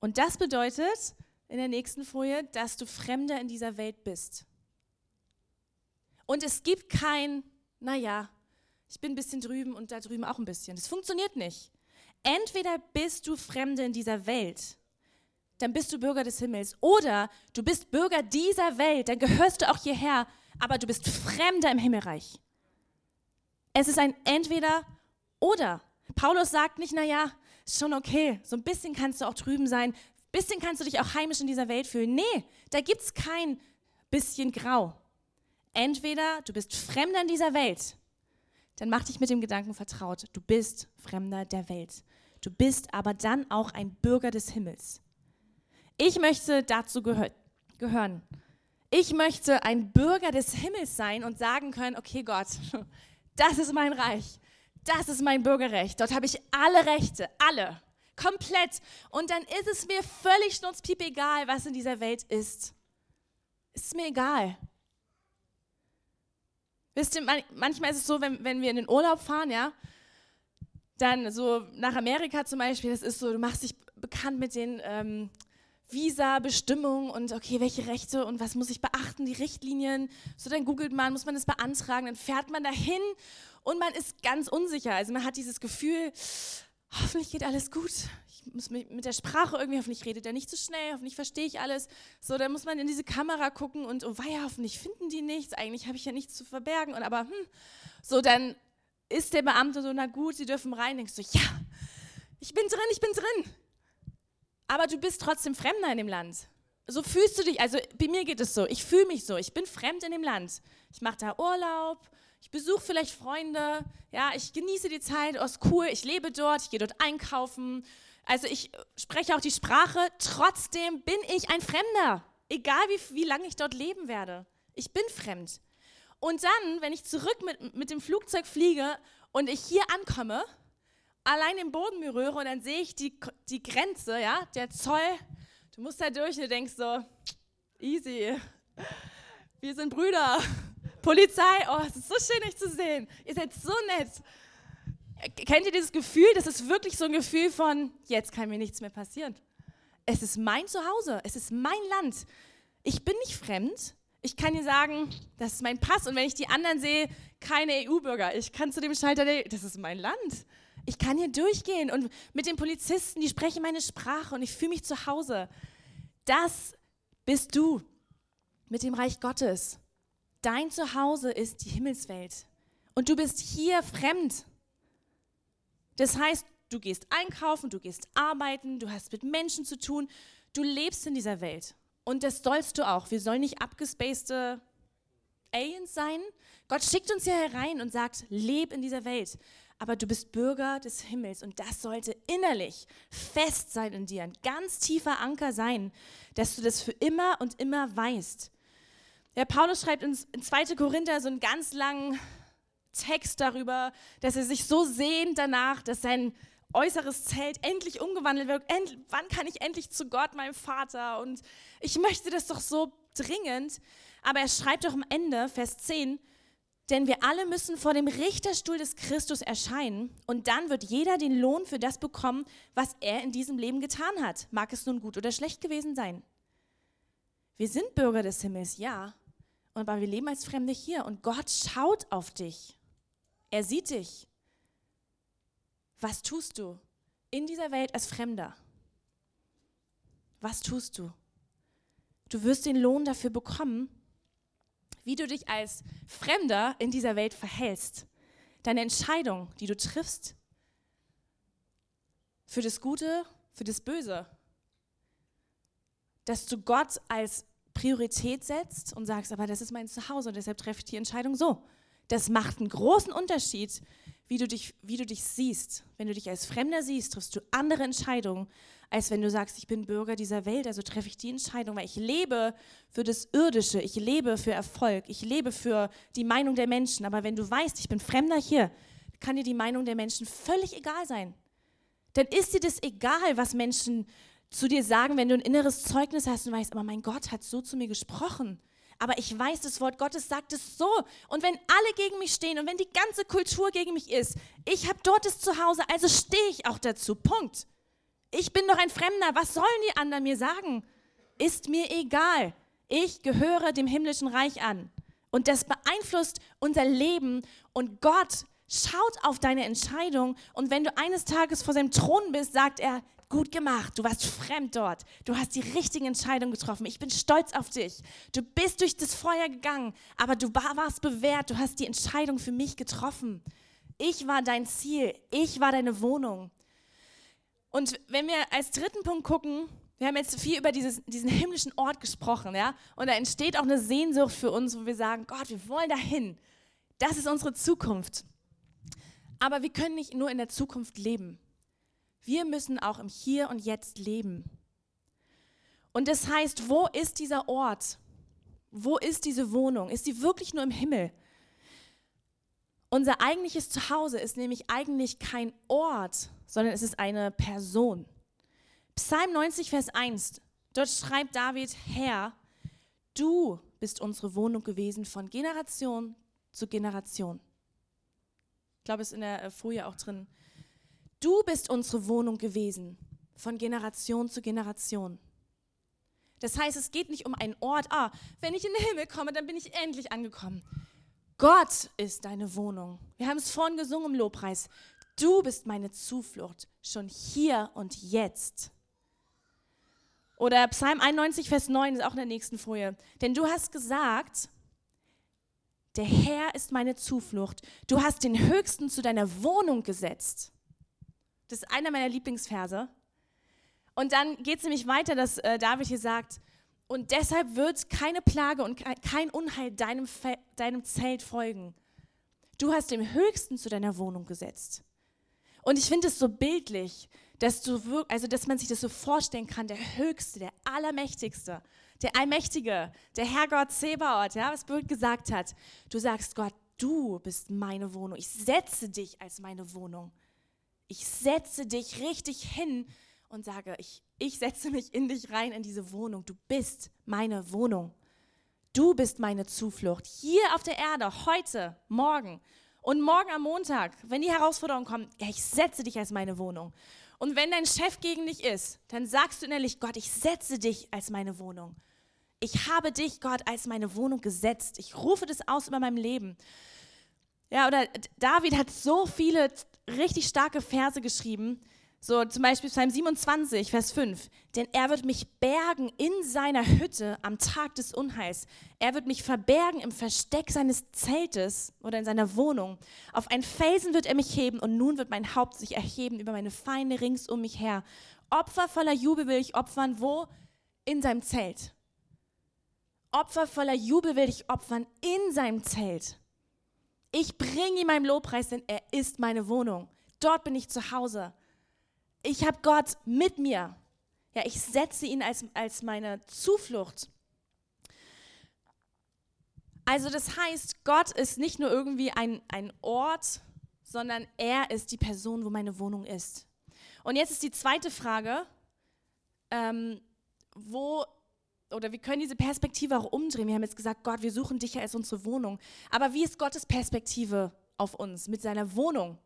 Und das bedeutet in der nächsten Folie, dass du Fremder in dieser Welt bist. Und es gibt kein, naja, ich bin ein bisschen drüben und da drüben auch ein bisschen. Das funktioniert nicht. Entweder bist du Fremde in dieser Welt, dann bist du Bürger des Himmels. Oder du bist Bürger dieser Welt, dann gehörst du auch hierher, aber du bist Fremder im Himmelreich. Es ist ein Entweder oder. Paulus sagt nicht, naja, ist schon okay, so ein bisschen kannst du auch drüben sein, ein bisschen kannst du dich auch heimisch in dieser Welt fühlen. Nee, da gibt es kein bisschen grau. Entweder du bist Fremder in dieser Welt, dann mach dich mit dem Gedanken vertraut, du bist Fremder der Welt. Du bist aber dann auch ein Bürger des Himmels. Ich möchte dazu gehör gehören. Ich möchte ein Bürger des Himmels sein und sagen können, okay Gott, das ist mein Reich, das ist mein Bürgerrecht, dort habe ich alle Rechte, alle, komplett. Und dann ist es mir völlig schnurzpiep egal, was in dieser Welt ist. Ist mir egal. Wisst ihr, manchmal ist es so, wenn, wenn wir in den Urlaub fahren, ja, dann so nach Amerika zum Beispiel, das ist so, du machst dich bekannt mit den ähm, Visa-Bestimmungen und okay, welche Rechte und was muss ich beachten, die Richtlinien. So, dann googelt man, muss man das beantragen, dann fährt man dahin und man ist ganz unsicher. Also man hat dieses Gefühl, hoffentlich geht alles gut. Ich muss mit der Sprache irgendwie, hoffentlich redet er nicht zu so schnell, hoffentlich verstehe ich alles. So, dann muss man in diese Kamera gucken und, oh weia, hoffentlich finden die nichts. Eigentlich habe ich ja nichts zu verbergen. Und aber, hm, so, dann ist der Beamte so, na gut, sie dürfen rein. Denkst du, ja, ich bin drin, ich bin drin. Aber du bist trotzdem Fremder in dem Land. So fühlst du dich, also bei mir geht es so, ich fühle mich so, ich bin fremd in dem Land. Ich mache da Urlaub, ich besuche vielleicht Freunde, ja, ich genieße die Zeit, oh, ist cool, ich lebe dort, ich gehe dort einkaufen. Also ich spreche auch die Sprache, trotzdem bin ich ein Fremder, egal wie, wie lange ich dort leben werde. Ich bin fremd. Und dann, wenn ich zurück mit, mit dem Flugzeug fliege und ich hier ankomme, allein den Boden berühre und dann sehe ich die, die Grenze, ja, der Zoll, du musst da durch und du denkst so, easy, wir sind Brüder. Polizei, oh, es ist so schön, euch zu sehen. Ihr seid so nett. Kennt ihr dieses Gefühl? Das ist wirklich so ein Gefühl von, jetzt kann mir nichts mehr passieren. Es ist mein Zuhause, es ist mein Land. Ich bin nicht fremd. Ich kann dir sagen, das ist mein Pass. Und wenn ich die anderen sehe, keine EU-Bürger. Ich kann zu dem Schalter, das ist mein Land. Ich kann hier durchgehen und mit den Polizisten, die sprechen meine Sprache und ich fühle mich zu Hause. Das bist du mit dem Reich Gottes. Dein Zuhause ist die Himmelswelt und du bist hier fremd. Das heißt, du gehst einkaufen, du gehst arbeiten, du hast mit Menschen zu tun, du lebst in dieser Welt. Und das sollst du auch. Wir sollen nicht abgespacede Aliens sein. Gott schickt uns hier herein und sagt, leb in dieser Welt aber du bist Bürger des Himmels und das sollte innerlich fest sein in dir, ein ganz tiefer Anker sein, dass du das für immer und immer weißt. Der Paulus schreibt in 2. Korinther so einen ganz langen Text darüber, dass er sich so sehnt danach, dass sein äußeres Zelt endlich umgewandelt wird. End, wann kann ich endlich zu Gott, meinem Vater? Und ich möchte das doch so dringend. Aber er schreibt doch am Ende, Vers 10, denn wir alle müssen vor dem Richterstuhl des Christus erscheinen und dann wird jeder den Lohn für das bekommen, was er in diesem Leben getan hat. Mag es nun gut oder schlecht gewesen sein. Wir sind Bürger des Himmels, ja, aber wir leben als Fremde hier und Gott schaut auf dich. Er sieht dich. Was tust du in dieser Welt als Fremder? Was tust du? Du wirst den Lohn dafür bekommen, wie du dich als Fremder in dieser Welt verhältst. Deine Entscheidung, die du triffst, für das Gute, für das Böse. Dass du Gott als Priorität setzt und sagst, aber das ist mein Zuhause und deshalb treffe ich die Entscheidung so. Das macht einen großen Unterschied, wie du dich, wie du dich siehst. Wenn du dich als Fremder siehst, triffst du andere Entscheidungen, als wenn du sagst, ich bin Bürger dieser Welt, also treffe ich die Entscheidung, weil ich lebe für das Irdische, ich lebe für Erfolg, ich lebe für die Meinung der Menschen. Aber wenn du weißt, ich bin Fremder hier, kann dir die Meinung der Menschen völlig egal sein. Dann ist dir das egal, was Menschen zu dir sagen, wenn du ein inneres Zeugnis hast und weißt, aber mein Gott hat so zu mir gesprochen. Aber ich weiß, das Wort Gottes sagt es so. Und wenn alle gegen mich stehen und wenn die ganze Kultur gegen mich ist, ich habe dort das Zuhause, also stehe ich auch dazu. Punkt. Ich bin doch ein Fremder. Was sollen die anderen mir sagen? Ist mir egal. Ich gehöre dem himmlischen Reich an. Und das beeinflusst unser Leben. Und Gott schaut auf deine Entscheidung. Und wenn du eines Tages vor seinem Thron bist, sagt er, gut gemacht, du warst fremd dort, du hast die richtigen Entscheidungen getroffen, ich bin stolz auf dich, du bist durch das Feuer gegangen, aber du warst bewährt, du hast die Entscheidung für mich getroffen. Ich war dein Ziel, ich war deine Wohnung. Und wenn wir als dritten Punkt gucken, wir haben jetzt viel über dieses, diesen himmlischen Ort gesprochen, ja, und da entsteht auch eine Sehnsucht für uns, wo wir sagen, Gott, wir wollen dahin. Das ist unsere Zukunft. Aber wir können nicht nur in der Zukunft leben. Wir müssen auch im Hier und Jetzt leben. Und das heißt, wo ist dieser Ort? Wo ist diese Wohnung? Ist sie wirklich nur im Himmel? Unser eigentliches Zuhause ist nämlich eigentlich kein Ort, sondern es ist eine Person. Psalm 90, Vers 1, dort schreibt David, Herr, du bist unsere Wohnung gewesen von Generation zu Generation. Ich glaube, es ist in der äh, Folie auch drin. Du bist unsere Wohnung gewesen von Generation zu Generation. Das heißt, es geht nicht um einen Ort, ah, wenn ich in den Himmel komme, dann bin ich endlich angekommen. Gott ist deine Wohnung. Wir haben es vorhin gesungen im Lobpreis. Du bist meine Zuflucht, schon hier und jetzt. Oder Psalm 91, Vers 9 ist auch in der nächsten Folie. Denn du hast gesagt, der Herr ist meine Zuflucht. Du hast den Höchsten zu deiner Wohnung gesetzt. Das ist einer meiner Lieblingsverse. Und dann geht es nämlich weiter, dass äh, David hier sagt, und deshalb wird keine Plage und kein Unheil deinem, deinem Zelt folgen. Du hast dem Höchsten zu deiner Wohnung gesetzt. Und ich finde es so bildlich, dass, du, also dass man sich das so vorstellen kann, der Höchste, der Allermächtigste, der Allmächtige, der Herrgott Zebaoth, ja, was Bild gesagt hat. Du sagst, Gott, du bist meine Wohnung. Ich setze dich als meine Wohnung. Ich setze dich richtig hin und sage, ich, ich setze mich in dich rein, in diese Wohnung. Du bist meine Wohnung. Du bist meine Zuflucht. Hier auf der Erde, heute, morgen und morgen am Montag, wenn die Herausforderungen kommen, ich setze dich als meine Wohnung. Und wenn dein Chef gegen dich ist, dann sagst du innerlich, Gott, ich setze dich als meine Wohnung. Ich habe dich, Gott, als meine Wohnung gesetzt. Ich rufe das aus über meinem Leben. Ja, oder David hat so viele richtig starke Verse geschrieben. So zum Beispiel Psalm 27, Vers 5. Denn er wird mich bergen in seiner Hütte am Tag des Unheils. Er wird mich verbergen im Versteck seines Zeltes oder in seiner Wohnung. Auf einen Felsen wird er mich heben und nun wird mein Haupt sich erheben über meine Feinde rings um mich her. Opfer voller Jubel will ich opfern. Wo? In seinem Zelt. Opfer voller Jubel will ich opfern in seinem Zelt. Ich bringe ihm meinen Lobpreis, denn er ist meine Wohnung. Dort bin ich zu Hause. Ich habe Gott mit mir. Ja, ich setze ihn als, als meine Zuflucht. Also das heißt, Gott ist nicht nur irgendwie ein, ein Ort, sondern er ist die Person, wo meine Wohnung ist. Und jetzt ist die zweite Frage, ähm, wo oder wir können diese Perspektive auch umdrehen. Wir haben jetzt gesagt, Gott, wir suchen dich ja als unsere Wohnung. Aber wie ist Gottes Perspektive auf uns mit seiner Wohnung?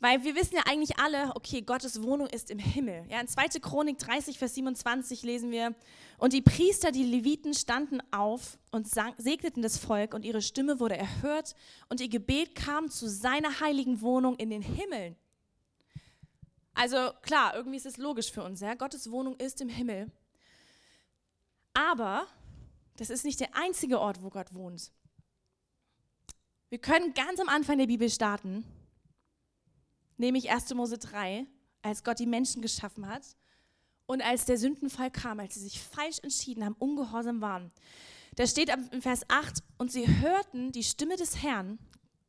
Weil wir wissen ja eigentlich alle, okay, Gottes Wohnung ist im Himmel. Ja, in 2. Chronik 30, Vers 27 lesen wir, und die Priester, die Leviten, standen auf und segneten das Volk und ihre Stimme wurde erhört und ihr Gebet kam zu seiner heiligen Wohnung in den Himmeln. Also klar, irgendwie ist es logisch für uns. Ja? Gottes Wohnung ist im Himmel. Aber das ist nicht der einzige Ort, wo Gott wohnt. Wir können ganz am Anfang der Bibel starten, nämlich 1. Mose 3, als Gott die Menschen geschaffen hat und als der Sündenfall kam, als sie sich falsch entschieden haben, ungehorsam waren. Da steht im Vers 8, und sie hörten die Stimme des Herrn,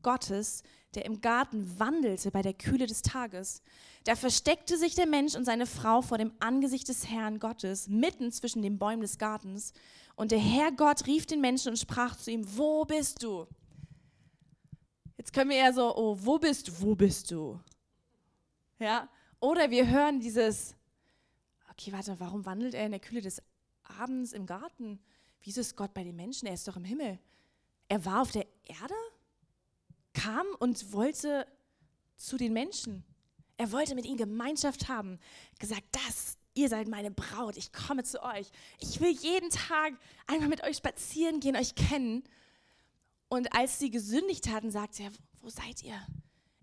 Gottes, der im Garten wandelte bei der Kühle des Tages. Da versteckte sich der Mensch und seine Frau vor dem Angesicht des Herrn Gottes, mitten zwischen den Bäumen des Gartens. Und der Herr Gott rief den Menschen und sprach zu ihm, wo bist du? Jetzt können wir eher so, oh, wo bist du? Wo bist du? Ja? Oder wir hören dieses, okay, warte, warum wandelt er in der Kühle des Abends im Garten? Wieso ist Gott bei den Menschen? Er ist doch im Himmel. Er war auf der Erde? Kam und wollte zu den Menschen. Er wollte mit ihnen Gemeinschaft haben. Gesagt, das, ihr seid meine Braut, ich komme zu euch. Ich will jeden Tag einmal mit euch spazieren gehen, euch kennen. Und als sie gesündigt hatten, sagte er, wo seid ihr?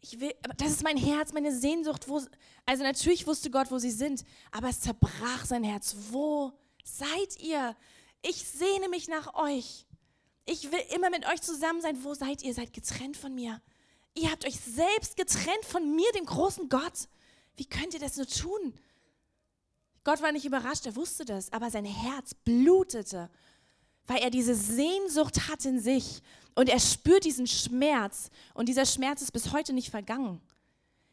Ich will, das ist mein Herz, meine Sehnsucht. Wo, also natürlich wusste Gott, wo sie sind, aber es zerbrach sein Herz. Wo seid ihr? Ich sehne mich nach euch. Ich will immer mit euch zusammen sein. Wo seid ihr? Seid getrennt von mir. Ihr habt euch selbst getrennt von mir, dem großen Gott. Wie könnt ihr das nur tun? Gott war nicht überrascht, er wusste das, aber sein Herz blutete, weil er diese Sehnsucht hat in sich und er spürt diesen Schmerz und dieser Schmerz ist bis heute nicht vergangen.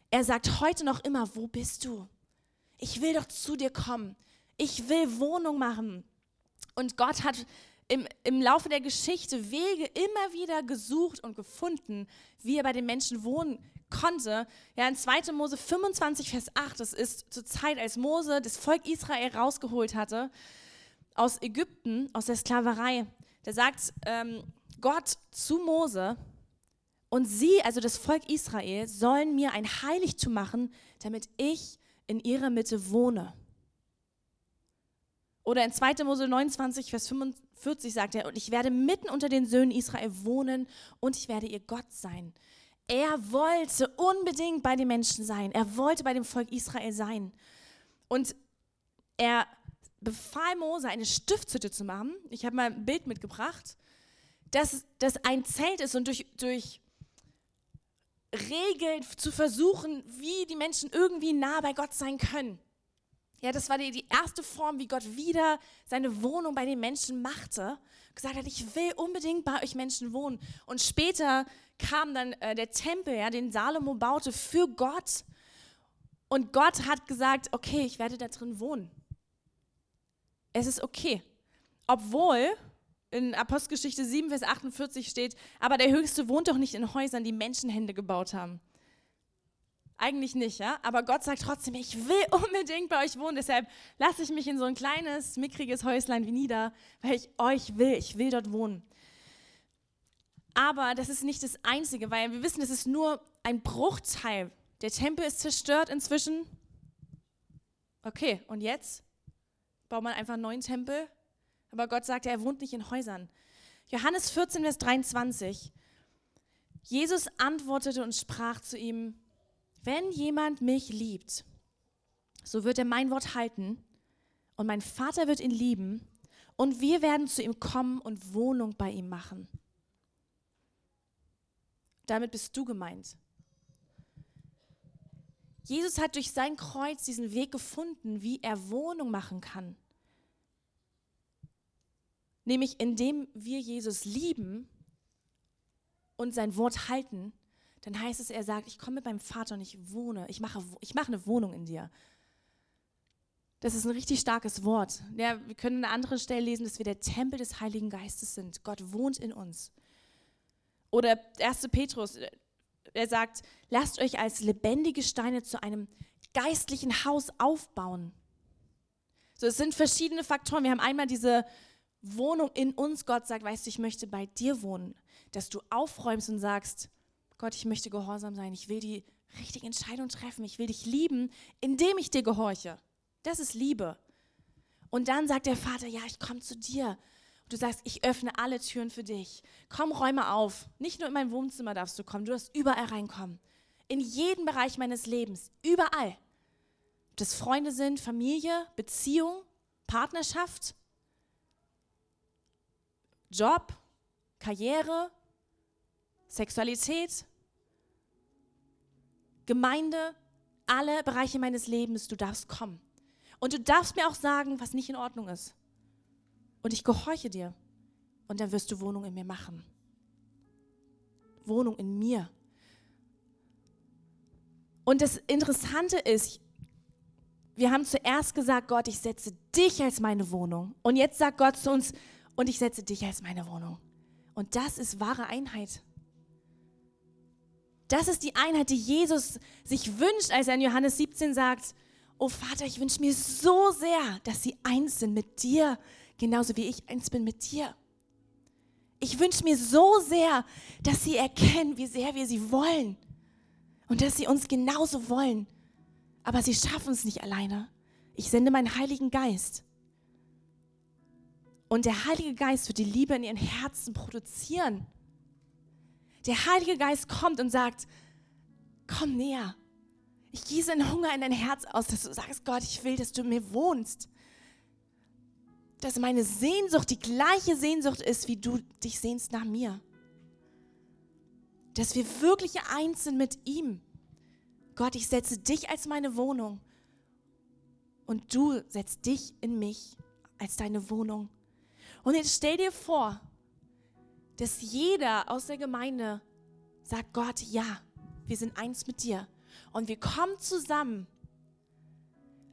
Er sagt heute noch immer, wo bist du? Ich will doch zu dir kommen. Ich will Wohnung machen. Und Gott hat im, im Laufe der Geschichte Wege immer wieder gesucht und gefunden, wie er bei den Menschen wohnen konnte. Ja, in 2. Mose 25, Vers 8, das ist zur Zeit, als Mose das Volk Israel rausgeholt hatte aus Ägypten, aus der Sklaverei. Da sagt ähm, Gott zu Mose, und sie, also das Volk Israel, sollen mir ein Heiligtum machen, damit ich in ihrer Mitte wohne. Oder in 2. Mose 29, Vers 45 sagt er, und ich werde mitten unter den Söhnen Israel wohnen und ich werde ihr Gott sein. Er wollte unbedingt bei den Menschen sein. Er wollte bei dem Volk Israel sein. Und er befahl Mose, eine Stiftshütte zu machen. Ich habe mal ein Bild mitgebracht, dass das ein Zelt ist und durch, durch Regeln zu versuchen, wie die Menschen irgendwie nah bei Gott sein können. Ja, das war die, die erste Form, wie Gott wieder seine Wohnung bei den Menschen machte. Gesagt hat, ich will unbedingt bei euch Menschen wohnen. Und später kam dann äh, der Tempel, ja, den Salomo baute für Gott. Und Gott hat gesagt, okay, ich werde da drin wohnen. Es ist okay. Obwohl in Apostelgeschichte 7, Vers 48 steht, aber der Höchste wohnt doch nicht in Häusern, die Menschenhände gebaut haben. Eigentlich nicht, ja. Aber Gott sagt trotzdem, ich will unbedingt bei euch wohnen. Deshalb lasse ich mich in so ein kleines, mickriges Häuslein wie nieder, weil ich euch will. Ich will dort wohnen. Aber das ist nicht das Einzige, weil wir wissen, es ist nur ein Bruchteil. Der Tempel ist zerstört inzwischen. Okay, und jetzt baut man einfach einen neuen Tempel Aber Gott sagte, er wohnt nicht in Häusern. Johannes 14, Vers 23. Jesus antwortete und sprach zu ihm, wenn jemand mich liebt, so wird er mein Wort halten und mein Vater wird ihn lieben und wir werden zu ihm kommen und Wohnung bei ihm machen. Damit bist du gemeint. Jesus hat durch sein Kreuz diesen Weg gefunden, wie er Wohnung machen kann. Nämlich indem wir Jesus lieben und sein Wort halten, dann heißt es, er sagt, ich komme mit meinem Vater und ich wohne, ich mache, ich mache eine Wohnung in dir. Das ist ein richtig starkes Wort. Ja, wir können an einer anderen Stelle lesen, dass wir der Tempel des Heiligen Geistes sind. Gott wohnt in uns. Oder 1. Petrus, er sagt, lasst euch als lebendige Steine zu einem geistlichen Haus aufbauen. So, es sind verschiedene Faktoren. Wir haben einmal diese Wohnung in uns. Gott sagt, weißt du, ich möchte bei dir wohnen. Dass du aufräumst und sagst, Gott, ich möchte gehorsam sein. Ich will die richtige Entscheidung treffen. Ich will dich lieben, indem ich dir gehorche. Das ist Liebe. Und dann sagt der Vater, ja, ich komme zu dir. Und du sagst, ich öffne alle Türen für dich. Komm, räume auf. Nicht nur in mein Wohnzimmer darfst du kommen, du darfst überall reinkommen. In jeden Bereich meines Lebens, überall. Ob das Freunde sind, Familie, Beziehung, Partnerschaft, Job, Karriere, Sexualität, Gemeinde, alle Bereiche meines Lebens, du darfst kommen. Und du darfst mir auch sagen, was nicht in Ordnung ist. Und ich gehorche dir. Und dann wirst du Wohnung in mir machen. Wohnung in mir. Und das Interessante ist, wir haben zuerst gesagt, Gott, ich setze dich als meine Wohnung. Und jetzt sagt Gott zu uns, und ich setze dich als meine Wohnung. Und das ist wahre Einheit. Das ist die Einheit, die Jesus sich wünscht, als er in Johannes 17 sagt, oh Vater, ich wünsche mir so sehr, dass sie eins sind mit dir, genauso wie ich eins bin mit dir. Ich wünsche mir so sehr, dass sie erkennen, wie sehr wir sie wollen und dass sie uns genauso wollen. Aber sie schaffen es nicht alleine. Ich sende meinen Heiligen Geist. Und der Heilige Geist wird die Liebe in ihren Herzen produzieren. Der Heilige Geist kommt und sagt, komm näher, ich gieße einen Hunger in dein Herz aus, dass du sagst, Gott, ich will, dass du mir wohnst. Dass meine Sehnsucht die gleiche Sehnsucht ist, wie du dich sehnst nach mir. Dass wir wirklich eins sind mit ihm. Gott, ich setze dich als meine Wohnung und du setzt dich in mich als deine Wohnung. Und jetzt stell dir vor, dass jeder aus der Gemeinde sagt, Gott, ja, wir sind eins mit dir. Und wir kommen zusammen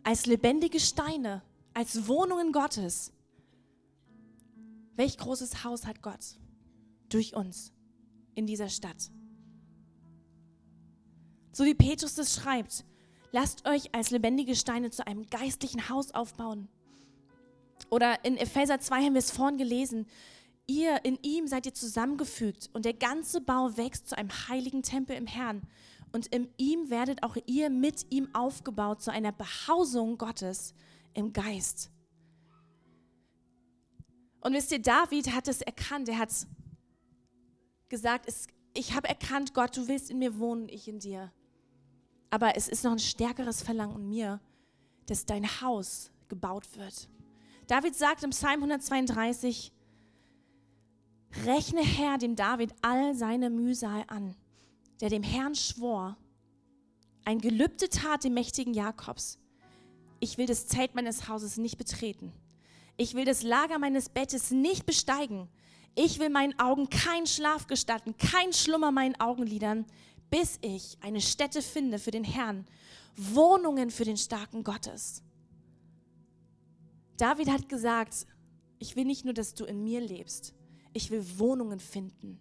als lebendige Steine, als Wohnungen Gottes. Welch großes Haus hat Gott durch uns in dieser Stadt? So wie Petrus das schreibt, lasst euch als lebendige Steine zu einem geistlichen Haus aufbauen. Oder in Epheser 2 haben wir es vorhin gelesen. Ihr, in ihm seid ihr zusammengefügt und der ganze Bau wächst zu einem heiligen Tempel im Herrn und in ihm werdet auch ihr mit ihm aufgebaut zu einer Behausung Gottes im Geist. Und wisst ihr, David hat es erkannt. Er hat gesagt, es, ich habe erkannt, Gott, du willst in mir wohnen, ich in dir. Aber es ist noch ein stärkeres Verlangen in mir, dass dein Haus gebaut wird. David sagt im Psalm 132, rechne Herr dem David all seine Mühsal an der dem Herrn schwor, ein Gelübde tat dem mächtigen Jakobs. Ich will das Zelt meines Hauses nicht betreten. Ich will das Lager meines Bettes nicht besteigen. Ich will meinen Augen keinen Schlaf gestatten, kein Schlummer meinen Augenlidern, bis ich eine Stätte finde für den Herrn, Wohnungen für den starken Gottes. David hat gesagt, ich will nicht nur, dass du in mir lebst, ich will Wohnungen finden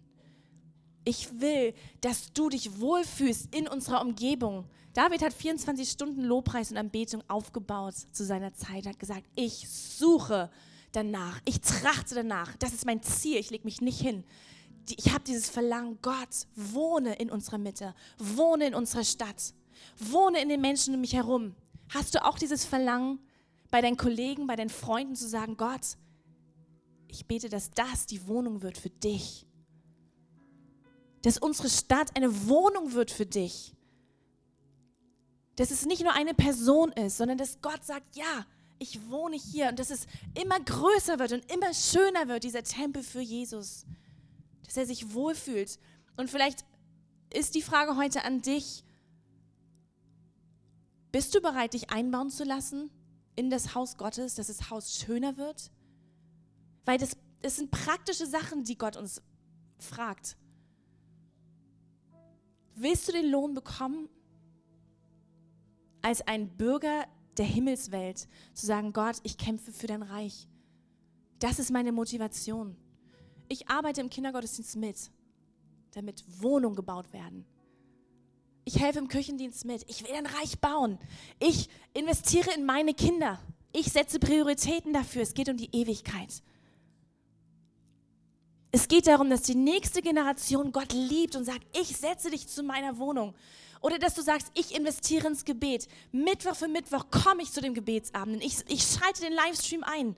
ich will, dass du dich wohlfühlst in unserer Umgebung. David hat 24 Stunden Lobpreis und Anbetung aufgebaut zu seiner Zeit, hat gesagt, ich suche danach, ich trachte danach, das ist mein Ziel, ich lege mich nicht hin. Ich habe dieses Verlangen, Gott, wohne in unserer Mitte, wohne in unserer Stadt, wohne in den Menschen um mich herum. Hast du auch dieses Verlangen, bei deinen Kollegen, bei deinen Freunden zu sagen, Gott, ich bete, dass das die Wohnung wird für dich. Dass unsere Stadt eine Wohnung wird für dich. Dass es nicht nur eine Person ist, sondern dass Gott sagt, ja, ich wohne hier und dass es immer größer wird und immer schöner wird, dieser Tempel für Jesus. Dass er sich wohlfühlt. Und vielleicht ist die Frage heute an dich, bist du bereit, dich einbauen zu lassen in das Haus Gottes, dass das Haus schöner wird? Weil das, das sind praktische Sachen, die Gott uns fragt. Willst du den Lohn bekommen als ein Bürger der Himmelswelt, zu sagen, Gott, ich kämpfe für dein Reich. Das ist meine Motivation. Ich arbeite im Kindergottesdienst mit, damit Wohnungen gebaut werden. Ich helfe im Küchendienst mit. Ich will ein Reich bauen. Ich investiere in meine Kinder. Ich setze Prioritäten dafür. Es geht um die Ewigkeit. Es geht darum, dass die nächste Generation Gott liebt und sagt, ich setze dich zu meiner Wohnung. Oder dass du sagst, ich investiere ins Gebet. Mittwoch für Mittwoch komme ich zu dem Gebetsabend. Ich, ich schalte den Livestream ein.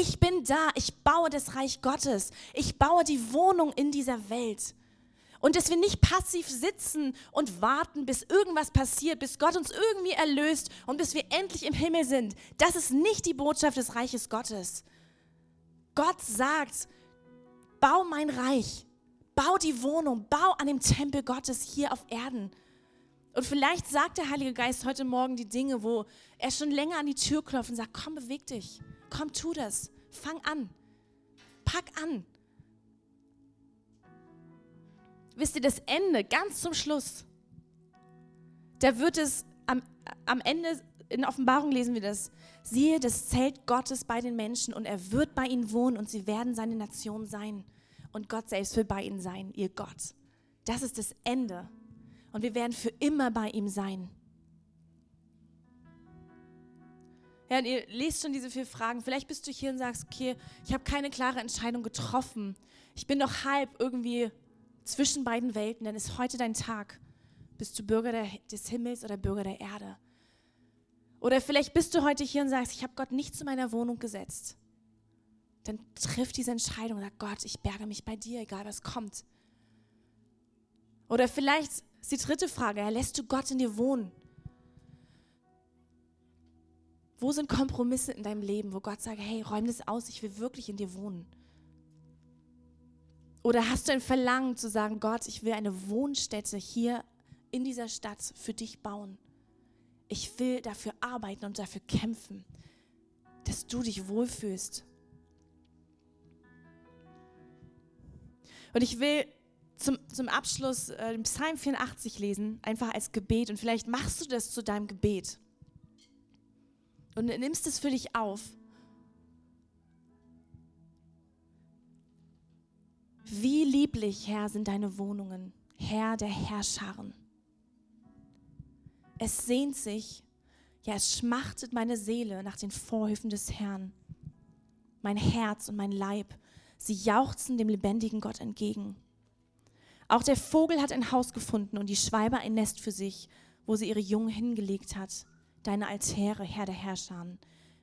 Ich bin da. Ich baue das Reich Gottes. Ich baue die Wohnung in dieser Welt. Und dass wir nicht passiv sitzen und warten, bis irgendwas passiert, bis Gott uns irgendwie erlöst und bis wir endlich im Himmel sind. Das ist nicht die Botschaft des Reiches Gottes. Gott sagt, bau mein Reich, bau die Wohnung, bau an dem Tempel Gottes hier auf Erden. Und vielleicht sagt der Heilige Geist heute Morgen die Dinge, wo er schon länger an die Tür klopft und sagt, komm, beweg dich, komm, tu das, fang an, pack an. Wisst ihr, das Ende, ganz zum Schluss, da wird es am, am Ende, in Offenbarung lesen wir das, siehe das Zelt Gottes bei den Menschen und er wird bei ihnen wohnen und sie werden seine Nation sein. Und Gott selbst will bei ihnen sein, ihr Gott. Das ist das Ende und wir werden für immer bei ihm sein. Ja, und ihr lest schon diese vier Fragen. Vielleicht bist du hier und sagst, okay, ich habe keine klare Entscheidung getroffen. Ich bin noch halb irgendwie zwischen beiden Welten. Dann ist heute dein Tag. Bist du Bürger der, des Himmels oder Bürger der Erde? Oder vielleicht bist du heute hier und sagst, ich habe Gott nicht zu meiner Wohnung gesetzt. Dann triff diese Entscheidung und sag, Gott, ich berge mich bei dir, egal was kommt. Oder vielleicht ist die dritte Frage. Lässt du Gott in dir wohnen? Wo sind Kompromisse in deinem Leben, wo Gott sagt, hey, räum das aus, ich will wirklich in dir wohnen? Oder hast du ein Verlangen zu sagen, Gott, ich will eine Wohnstätte hier in dieser Stadt für dich bauen? Ich will dafür arbeiten und dafür kämpfen, dass du dich wohlfühlst. Und ich will zum, zum Abschluss äh, den Psalm 84 lesen, einfach als Gebet. Und vielleicht machst du das zu deinem Gebet. Und nimmst es für dich auf. Wie lieblich, Herr, sind deine Wohnungen, Herr der Herrscharen. Es sehnt sich, ja, es schmachtet meine Seele nach den Vorhöfen des Herrn. Mein Herz und mein Leib, sie jauchzen dem lebendigen Gott entgegen. Auch der Vogel hat ein Haus gefunden und die Schwalbe ein Nest für sich, wo sie ihre Jungen hingelegt hat. Deine Altäre, Herr der Herrscher,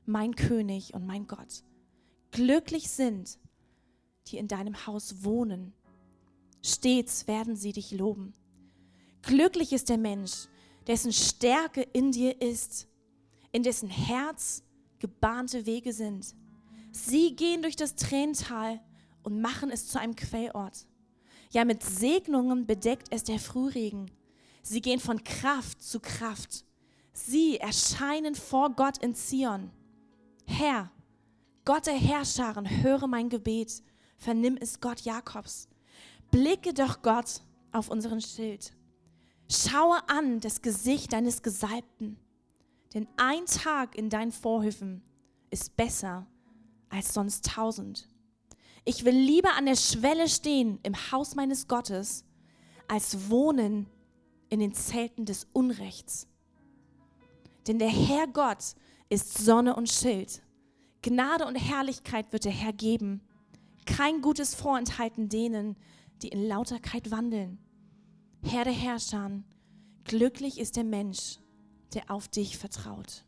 mein König und mein Gott. Glücklich sind, die in deinem Haus wohnen. Stets werden sie dich loben. Glücklich ist der Mensch, dessen Stärke in dir ist, in dessen Herz gebahnte Wege sind. Sie gehen durch das Tränental und machen es zu einem Quellort. Ja, mit Segnungen bedeckt es der Frühregen. Sie gehen von Kraft zu Kraft. Sie erscheinen vor Gott in Zion. Herr, Gott der Herrscharen, höre mein Gebet, vernimm es Gott Jakobs. Blicke doch Gott auf unseren Schild. Schaue an das Gesicht deines Gesalbten, denn ein Tag in deinen Vorhöfen ist besser als sonst tausend. Ich will lieber an der Schwelle stehen im Haus meines Gottes, als wohnen in den Zelten des Unrechts. Denn der Herr Gott ist Sonne und Schild. Gnade und Herrlichkeit wird der Herr geben. Kein gutes vorenthalten denen, die in Lauterkeit wandeln. Herr der Herrscher, glücklich ist der Mensch, der auf dich vertraut.